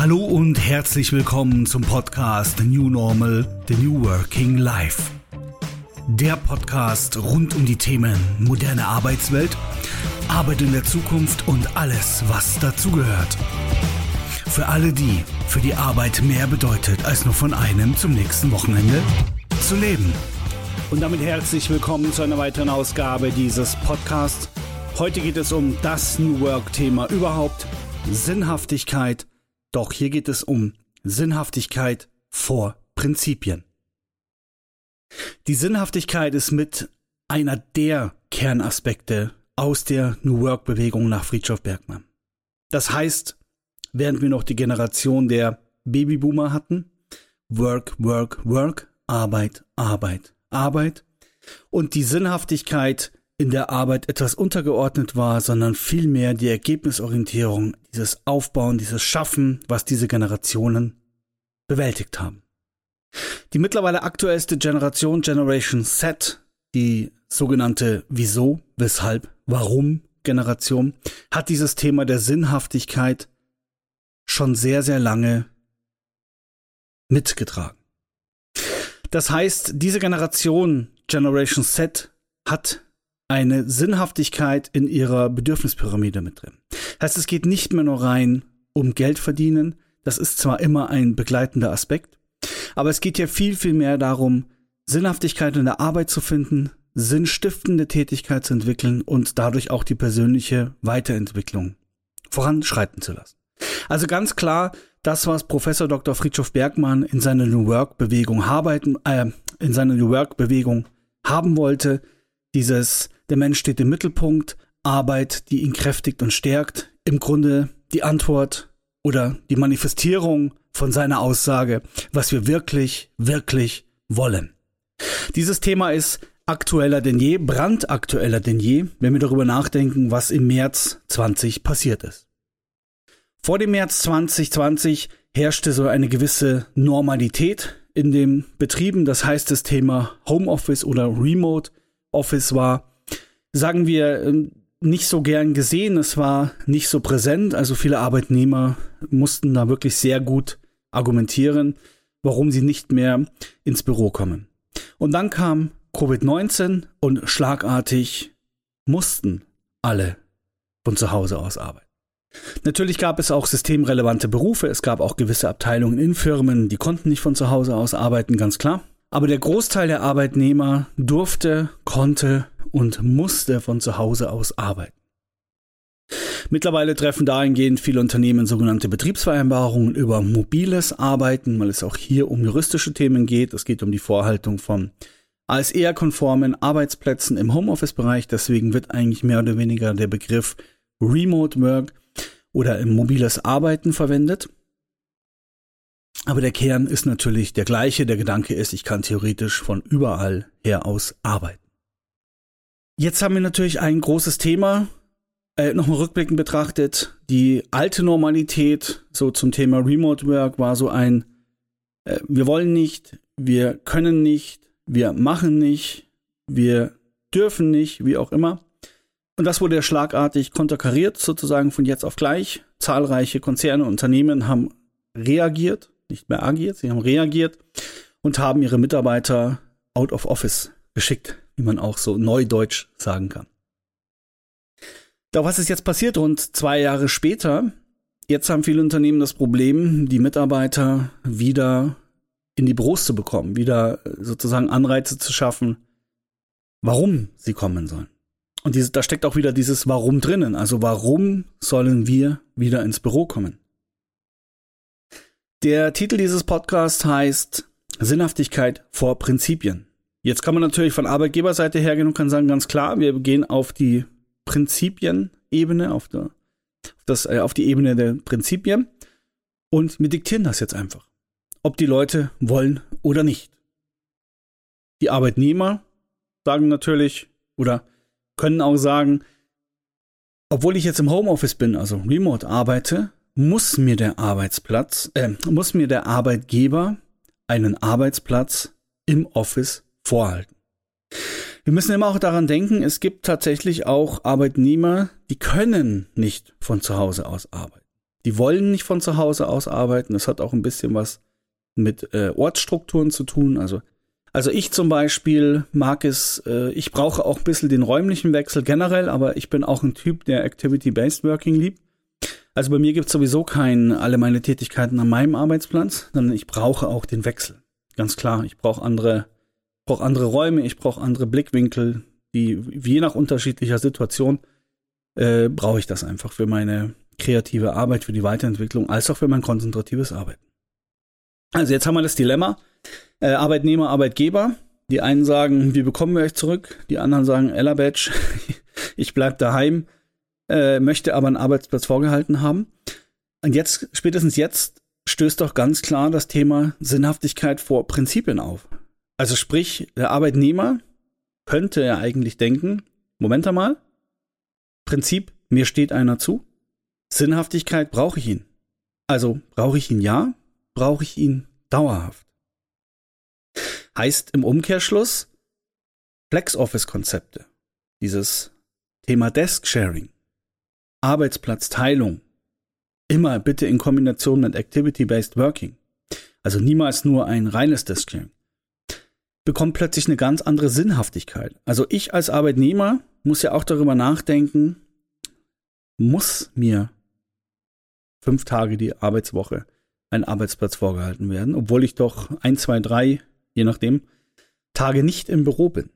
Hallo und herzlich willkommen zum Podcast The New Normal, The New Working Life. Der Podcast rund um die Themen moderne Arbeitswelt, Arbeit in der Zukunft und alles, was dazugehört. Für alle die, für die Arbeit mehr bedeutet, als nur von einem zum nächsten Wochenende zu leben. Und damit herzlich willkommen zu einer weiteren Ausgabe dieses Podcasts. Heute geht es um das New Work-Thema überhaupt, Sinnhaftigkeit doch hier geht es um Sinnhaftigkeit vor Prinzipien. Die Sinnhaftigkeit ist mit einer der Kernaspekte aus der New Work Bewegung nach Friedhof Bergmann. Das heißt, während wir noch die Generation der Babyboomer hatten, Work, Work, Work, Arbeit, Arbeit, Arbeit und die Sinnhaftigkeit in der Arbeit etwas untergeordnet war, sondern vielmehr die Ergebnisorientierung, dieses Aufbauen, dieses Schaffen, was diese Generationen bewältigt haben. Die mittlerweile aktuellste Generation, Generation Z, die sogenannte Wieso, Weshalb, Warum Generation, hat dieses Thema der Sinnhaftigkeit schon sehr, sehr lange mitgetragen. Das heißt, diese Generation, Generation Z, hat eine Sinnhaftigkeit in ihrer Bedürfnispyramide mit drin. Heißt, es geht nicht mehr nur rein um Geld verdienen. Das ist zwar immer ein begleitender Aspekt, aber es geht ja viel, viel mehr darum, Sinnhaftigkeit in der Arbeit zu finden, sinnstiftende Tätigkeit zu entwickeln und dadurch auch die persönliche Weiterentwicklung voranschreiten zu lassen. Also ganz klar, das, was Professor Dr. Friedhof Bergmann in seiner New Work Bewegung arbeiten, äh, in seiner New Work Bewegung haben wollte, dieses der Mensch steht im Mittelpunkt, Arbeit, die ihn kräftigt und stärkt. Im Grunde die Antwort oder die Manifestierung von seiner Aussage, was wir wirklich, wirklich wollen. Dieses Thema ist aktueller denn je, brandaktueller denn je, wenn wir darüber nachdenken, was im März 20 passiert ist. Vor dem März 2020 herrschte so eine gewisse Normalität in den Betrieben. Das heißt, das Thema Homeoffice oder Remote Office war sagen wir, ähm, nicht so gern gesehen. Es war nicht so präsent. Also viele Arbeitnehmer mussten da wirklich sehr gut argumentieren, warum sie nicht mehr ins Büro kommen. Und dann kam Covid-19 und schlagartig mussten alle von zu Hause aus arbeiten. Natürlich gab es auch systemrelevante Berufe, es gab auch gewisse Abteilungen in Firmen, die konnten nicht von zu Hause aus arbeiten, ganz klar. Aber der Großteil der Arbeitnehmer durfte, konnte und musste von zu Hause aus arbeiten. Mittlerweile treffen dahingehend viele Unternehmen sogenannte Betriebsvereinbarungen über mobiles Arbeiten, weil es auch hier um juristische Themen geht. Es geht um die Vorhaltung von ASER-konformen Arbeitsplätzen im Homeoffice-Bereich. Deswegen wird eigentlich mehr oder weniger der Begriff Remote Work oder mobiles Arbeiten verwendet. Aber der Kern ist natürlich der gleiche. Der Gedanke ist, ich kann theoretisch von überall her aus arbeiten. Jetzt haben wir natürlich ein großes Thema, äh, nochmal rückblickend betrachtet. Die alte Normalität, so zum Thema Remote Work, war so ein, äh, wir wollen nicht, wir können nicht, wir machen nicht, wir dürfen nicht, wie auch immer. Und das wurde schlagartig konterkariert, sozusagen von jetzt auf gleich. Zahlreiche Konzerne und Unternehmen haben reagiert, nicht mehr agiert, sie haben reagiert und haben ihre Mitarbeiter out of office geschickt wie man auch so neudeutsch sagen kann. Doch was ist jetzt passiert rund zwei Jahre später? Jetzt haben viele Unternehmen das Problem, die Mitarbeiter wieder in die Büros zu bekommen, wieder sozusagen Anreize zu schaffen, warum sie kommen sollen. Und diese, da steckt auch wieder dieses Warum drinnen. Also warum sollen wir wieder ins Büro kommen? Der Titel dieses Podcasts heißt Sinnhaftigkeit vor Prinzipien. Jetzt kann man natürlich von Arbeitgeberseite hergehen und kann sagen, ganz klar, wir gehen auf die Prinzipienebene, auf, der, auf, das, äh, auf die Ebene der Prinzipien und wir diktieren das jetzt einfach. Ob die Leute wollen oder nicht. Die Arbeitnehmer sagen natürlich oder können auch sagen, obwohl ich jetzt im Homeoffice bin, also remote arbeite, muss mir der Arbeitsplatz, äh, muss mir der Arbeitgeber einen Arbeitsplatz im Office vorhalten. Wir müssen immer auch daran denken, es gibt tatsächlich auch Arbeitnehmer, die können nicht von zu Hause aus arbeiten. Die wollen nicht von zu Hause aus arbeiten. Das hat auch ein bisschen was mit äh, Ortsstrukturen zu tun. Also, also ich zum Beispiel mag es, äh, ich brauche auch ein bisschen den räumlichen Wechsel generell, aber ich bin auch ein Typ, der Activity-Based Working liebt. Also bei mir gibt es sowieso kein alle meine Tätigkeiten an meinem Arbeitsplatz, sondern ich brauche auch den Wechsel. Ganz klar, ich brauche andere, brauche andere Räume, ich brauche andere Blickwinkel, die je nach unterschiedlicher Situation äh, brauche ich das einfach für meine kreative Arbeit, für die Weiterentwicklung, als auch für mein konzentratives Arbeiten. Also jetzt haben wir das Dilemma, äh, Arbeitnehmer, Arbeitgeber. Die einen sagen, wie bekommen wir euch zurück? Die anderen sagen, Ella Badge, ich bleib daheim, äh, möchte aber einen Arbeitsplatz vorgehalten haben. Und jetzt, spätestens jetzt, stößt doch ganz klar das Thema Sinnhaftigkeit vor Prinzipien auf. Also sprich, der Arbeitnehmer könnte ja eigentlich denken, Moment einmal, Prinzip, mir steht einer zu, Sinnhaftigkeit brauche ich ihn. Also brauche ich ihn ja, brauche ich ihn dauerhaft. Heißt im Umkehrschluss Flex-Office-Konzepte, dieses Thema Desk-Sharing, Arbeitsplatzteilung, immer bitte in Kombination mit Activity-Based Working, also niemals nur ein reines Desk-Sharing, bekommt plötzlich eine ganz andere Sinnhaftigkeit. Also ich als Arbeitnehmer muss ja auch darüber nachdenken, muss mir fünf Tage die Arbeitswoche ein Arbeitsplatz vorgehalten werden, obwohl ich doch ein, zwei, drei, je nachdem, Tage nicht im Büro bin.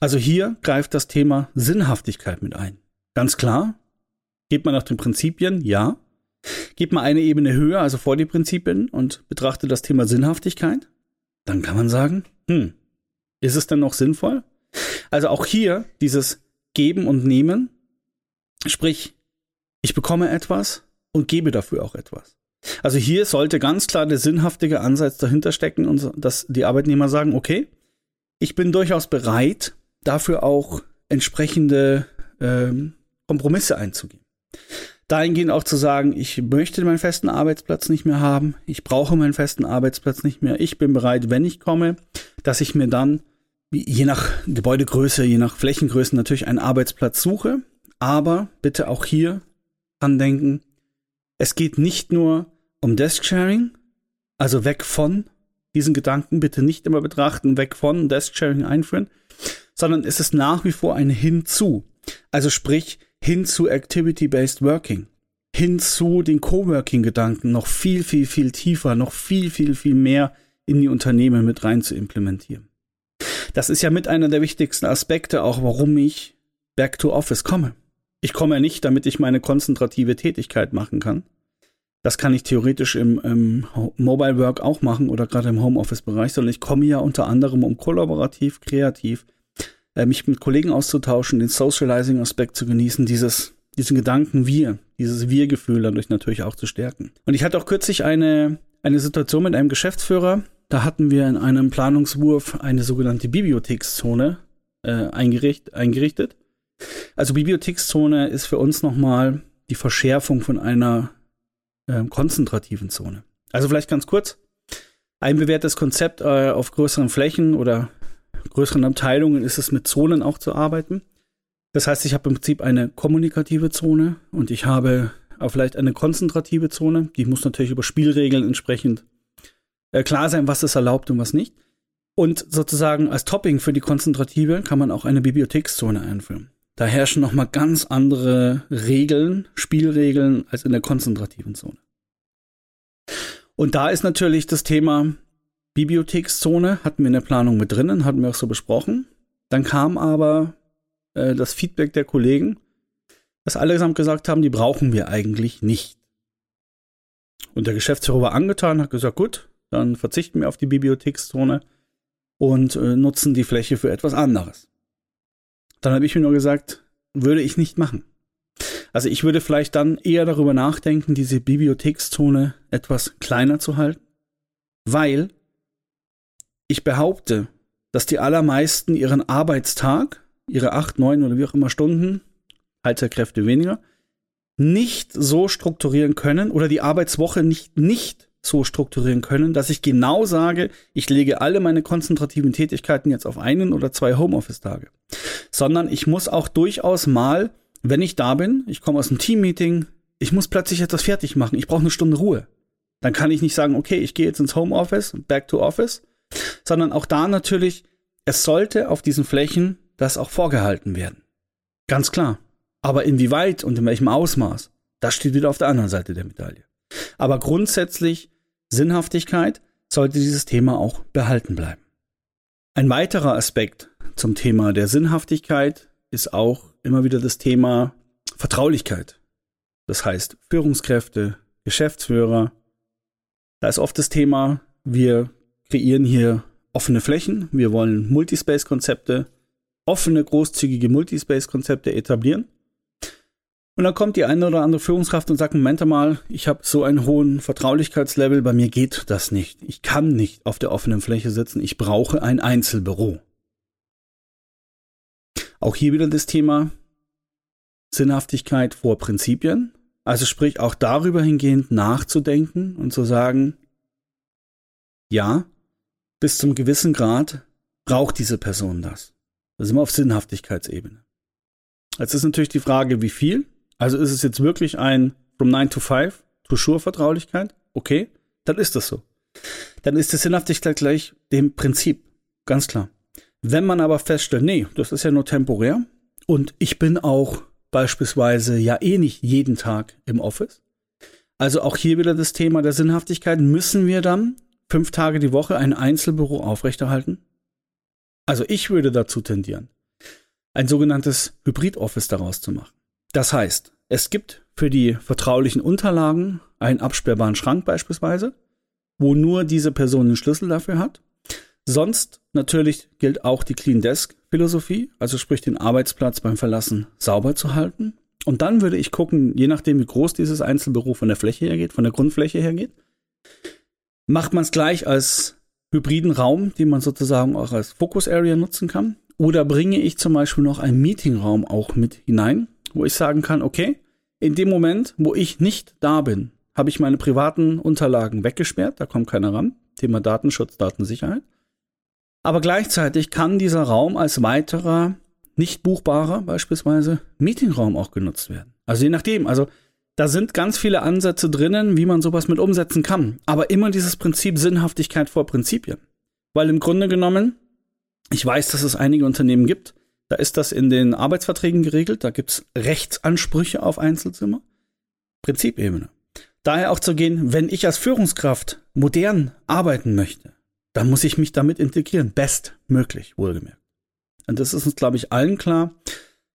Also hier greift das Thema Sinnhaftigkeit mit ein. Ganz klar, geht man nach den Prinzipien, ja. Geht man eine Ebene höher, also vor die Prinzipien und betrachtet das Thema Sinnhaftigkeit, dann kann man sagen, hm, ist es denn noch sinnvoll? Also auch hier dieses Geben und Nehmen, sprich, ich bekomme etwas und gebe dafür auch etwas. Also hier sollte ganz klar der sinnhaftige Ansatz dahinter stecken und dass die Arbeitnehmer sagen, okay, ich bin durchaus bereit, dafür auch entsprechende ähm, Kompromisse einzugehen. Dahingehend auch zu sagen, ich möchte meinen festen Arbeitsplatz nicht mehr haben, ich brauche meinen festen Arbeitsplatz nicht mehr, ich bin bereit, wenn ich komme, dass ich mir dann je nach Gebäudegröße, je nach Flächengröße natürlich einen Arbeitsplatz suche, aber bitte auch hier dran denken, es geht nicht nur um Desk-Sharing, also weg von diesen Gedanken bitte nicht immer betrachten, weg von Desk-Sharing einführen, sondern es ist nach wie vor ein Hinzu. Also sprich, hin zu Activity-Based Working, hin zu den Coworking-Gedanken noch viel, viel, viel tiefer, noch viel, viel, viel mehr in die Unternehmen mit rein zu implementieren. Das ist ja mit einer der wichtigsten Aspekte auch, warum ich back to office komme. Ich komme ja nicht, damit ich meine konzentrative Tätigkeit machen kann. Das kann ich theoretisch im, im Mobile Work auch machen oder gerade im Homeoffice-Bereich, sondern ich komme ja unter anderem, um kollaborativ, kreativ, äh, mich mit Kollegen auszutauschen, den Socializing-Aspekt zu genießen, dieses, diesen Gedanken wir, dieses Wir-Gefühl dadurch natürlich auch zu stärken. Und ich hatte auch kürzlich eine, eine Situation mit einem Geschäftsführer, da hatten wir in einem Planungswurf eine sogenannte Bibliothekszone äh, eingericht, eingerichtet. Also Bibliothekszone ist für uns nochmal die Verschärfung von einer äh, konzentrativen Zone. Also vielleicht ganz kurz. Ein bewährtes Konzept äh, auf größeren Flächen oder größeren Abteilungen ist es mit Zonen auch zu arbeiten. Das heißt, ich habe im Prinzip eine kommunikative Zone und ich habe auch vielleicht eine konzentrative Zone. Die muss natürlich über Spielregeln entsprechend äh, klar sein, was ist erlaubt und was nicht. Und sozusagen als Topping für die konzentrative kann man auch eine Bibliothekszone einführen. Da herrschen nochmal ganz andere Regeln, Spielregeln als in der konzentrativen Zone. Und da ist natürlich das Thema Bibliothekszone, hatten wir in der Planung mit drinnen, hatten wir auch so besprochen. Dann kam aber äh, das Feedback der Kollegen, dass allesamt gesagt haben, die brauchen wir eigentlich nicht. Und der Geschäftsführer war angetan, hat gesagt, gut, dann verzichten wir auf die Bibliothekszone und äh, nutzen die Fläche für etwas anderes. Dann habe ich mir nur gesagt, würde ich nicht machen. Also ich würde vielleicht dann eher darüber nachdenken, diese Bibliothekszone etwas kleiner zu halten, weil ich behaupte, dass die allermeisten ihren Arbeitstag, ihre acht, neun oder wie auch immer Stunden, Halterkräfte weniger, nicht so strukturieren können oder die Arbeitswoche nicht, nicht so strukturieren können, dass ich genau sage, ich lege alle meine konzentrativen Tätigkeiten jetzt auf einen oder zwei Homeoffice-Tage. Sondern ich muss auch durchaus mal, wenn ich da bin, ich komme aus einem Teammeeting, ich muss plötzlich etwas fertig machen, ich brauche eine Stunde Ruhe. Dann kann ich nicht sagen, okay, ich gehe jetzt ins Homeoffice, back to office, sondern auch da natürlich, es sollte auf diesen Flächen das auch vorgehalten werden. Ganz klar. Aber inwieweit und in welchem Ausmaß, das steht wieder auf der anderen Seite der Medaille. Aber grundsätzlich Sinnhaftigkeit sollte dieses Thema auch behalten bleiben. Ein weiterer Aspekt zum Thema der Sinnhaftigkeit ist auch immer wieder das Thema Vertraulichkeit. Das heißt, Führungskräfte, Geschäftsführer, da ist oft das Thema, wir kreieren hier offene Flächen, wir wollen Multispace-Konzepte, offene, großzügige Multispace-Konzepte etablieren. Und dann kommt die eine oder andere Führungskraft und sagt, Moment mal, ich habe so einen hohen Vertraulichkeitslevel, bei mir geht das nicht. Ich kann nicht auf der offenen Fläche sitzen, ich brauche ein Einzelbüro. Auch hier wieder das Thema Sinnhaftigkeit vor Prinzipien. Also sprich auch darüber hingehend nachzudenken und zu sagen, ja, bis zum gewissen Grad braucht diese Person das. Da sind wir auf Sinnhaftigkeitsebene. Jetzt ist natürlich die Frage, wie viel? Also ist es jetzt wirklich ein from 9 to 5 to sure Vertraulichkeit? Okay, dann ist das so. Dann ist die Sinnhaftigkeit gleich dem Prinzip. Ganz klar. Wenn man aber feststellt, nee, das ist ja nur temporär und ich bin auch beispielsweise ja eh nicht jeden Tag im Office. Also auch hier wieder das Thema der Sinnhaftigkeit. Müssen wir dann fünf Tage die Woche ein Einzelbüro aufrechterhalten? Also ich würde dazu tendieren, ein sogenanntes Hybrid-Office daraus zu machen. Das heißt, es gibt für die vertraulichen Unterlagen einen absperrbaren Schrank beispielsweise, wo nur diese Person den Schlüssel dafür hat. Sonst natürlich gilt auch die Clean Desk Philosophie, also sprich den Arbeitsplatz beim Verlassen sauber zu halten. Und dann würde ich gucken, je nachdem wie groß dieses Einzelbüro von der Fläche her geht, von der Grundfläche her geht, macht man es gleich als hybriden Raum, den man sozusagen auch als Focus Area nutzen kann. Oder bringe ich zum Beispiel noch einen Meetingraum auch mit hinein, wo ich sagen kann, okay, in dem Moment, wo ich nicht da bin, habe ich meine privaten Unterlagen weggesperrt, da kommt keiner ran. Thema Datenschutz, Datensicherheit. Aber gleichzeitig kann dieser Raum als weiterer, nicht buchbarer beispielsweise Meetingraum auch genutzt werden. Also je nachdem, also da sind ganz viele Ansätze drinnen, wie man sowas mit umsetzen kann. Aber immer dieses Prinzip Sinnhaftigkeit vor Prinzipien. Weil im Grunde genommen, ich weiß, dass es einige Unternehmen gibt, da ist das in den Arbeitsverträgen geregelt, da gibt es Rechtsansprüche auf Einzelzimmer. Prinzipebene. Daher auch zu gehen, wenn ich als Führungskraft modern arbeiten möchte, dann muss ich mich damit integrieren. Bestmöglich, wohlgemerkt. Und das ist uns, glaube ich, allen klar,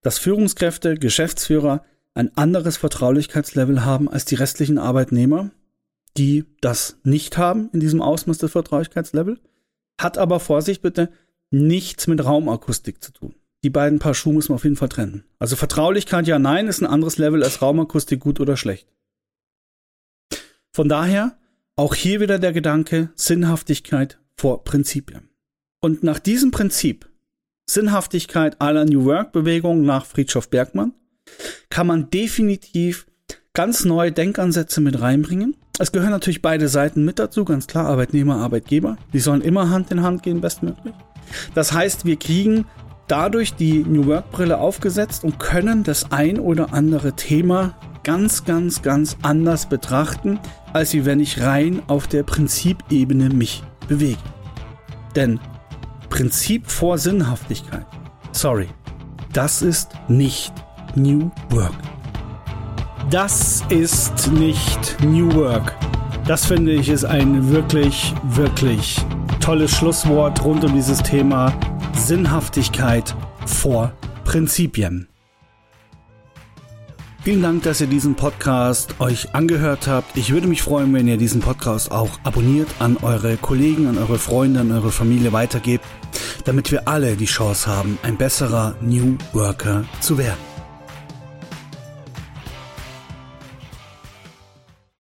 dass Führungskräfte, Geschäftsführer ein anderes Vertraulichkeitslevel haben als die restlichen Arbeitnehmer, die das nicht haben in diesem Ausmaß des Vertraulichkeitslevel, hat aber Vorsicht bitte nichts mit Raumakustik zu tun. Die beiden Paar Schuhe muss man auf jeden Fall trennen. Also Vertraulichkeit ja, nein, ist ein anderes Level als Raumakustik gut oder schlecht. Von daher auch hier wieder der Gedanke Sinnhaftigkeit vor Prinzipien. Und nach diesem Prinzip, Sinnhaftigkeit aller New Work Bewegung nach Friedhof Bergmann, kann man definitiv ganz neue Denkansätze mit reinbringen. Es gehören natürlich beide Seiten mit dazu, ganz klar, Arbeitnehmer, Arbeitgeber. Die sollen immer Hand in Hand gehen, bestmöglich. Das heißt, wir kriegen dadurch die New Work Brille aufgesetzt und können das ein oder andere Thema ganz, ganz, ganz anders betrachten, als wenn ich rein auf der Prinzipebene mich bewege. Denn Prinzip vor Sinnhaftigkeit, sorry, das ist nicht New Work. Das ist nicht New Work. Das finde ich ist ein wirklich, wirklich tolles Schlusswort rund um dieses Thema Sinnhaftigkeit vor Prinzipien. Vielen Dank, dass ihr diesen Podcast euch angehört habt. Ich würde mich freuen, wenn ihr diesen Podcast auch abonniert, an eure Kollegen, an eure Freunde, an eure Familie weitergebt, damit wir alle die Chance haben, ein besserer New Worker zu werden.